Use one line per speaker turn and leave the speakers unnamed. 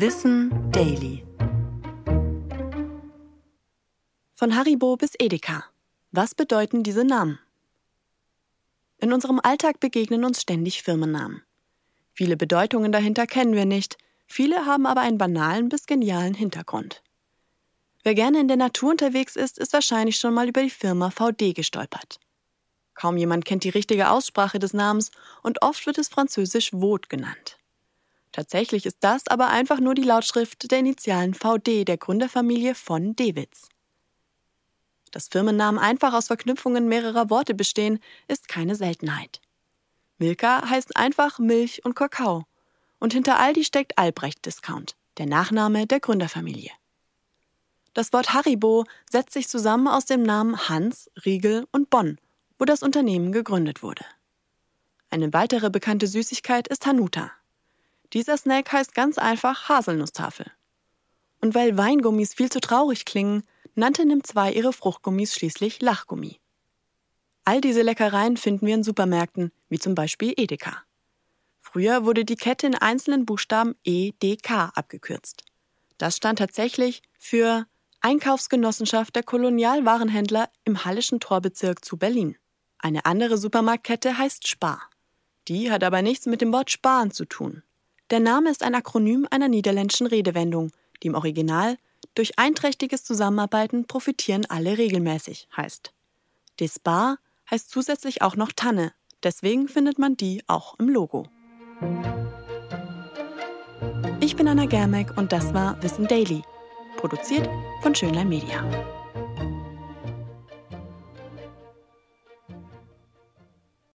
Wissen Daily. Von Haribo bis Edeka. Was bedeuten diese Namen? In unserem Alltag begegnen uns ständig Firmennamen. Viele Bedeutungen dahinter kennen wir nicht, viele haben aber einen banalen bis genialen Hintergrund. Wer gerne in der Natur unterwegs ist, ist wahrscheinlich schon mal über die Firma VD gestolpert. Kaum jemand kennt die richtige Aussprache des Namens und oft wird es französisch Vot genannt. Tatsächlich ist das aber einfach nur die Lautschrift der Initialen VD der Gründerfamilie von Dewitz. Dass Firmennamen einfach aus Verknüpfungen mehrerer Worte bestehen, ist keine Seltenheit. Milka heißt einfach Milch und Kakao. Und hinter Aldi steckt Albrecht Discount, der Nachname der Gründerfamilie. Das Wort Haribo setzt sich zusammen aus dem Namen Hans, Riegel und Bonn, wo das Unternehmen gegründet wurde. Eine weitere bekannte Süßigkeit ist Hanuta, dieser Snack heißt ganz einfach Haselnusstafel. Und weil Weingummis viel zu traurig klingen, nannte NIM2 ihre Fruchtgummis schließlich Lachgummi. All diese Leckereien finden wir in Supermärkten, wie zum Beispiel Edeka. Früher wurde die Kette in einzelnen Buchstaben EDK abgekürzt. Das stand tatsächlich für Einkaufsgenossenschaft der Kolonialwarenhändler im Hallischen Torbezirk zu Berlin. Eine andere Supermarktkette heißt Spar. Die hat aber nichts mit dem Wort Sparen zu tun. Der Name ist ein Akronym einer niederländischen Redewendung, die im Original durch einträchtiges Zusammenarbeiten profitieren alle regelmäßig heißt. Despar heißt zusätzlich auch noch Tanne, deswegen findet man die auch im Logo. Ich bin Anna Germeck und das war Wissen Daily, produziert von Schönlein Media.